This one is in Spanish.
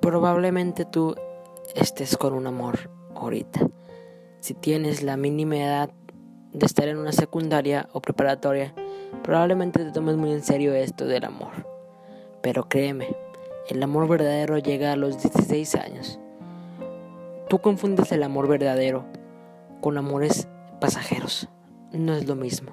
probablemente tú estés con un amor ahorita. Si tienes la mínima edad de estar en una secundaria o preparatoria, probablemente te tomes muy en serio esto del amor. Pero créeme, el amor verdadero llega a los 16 años. Tú confundes el amor verdadero con amores pasajeros. No es lo mismo.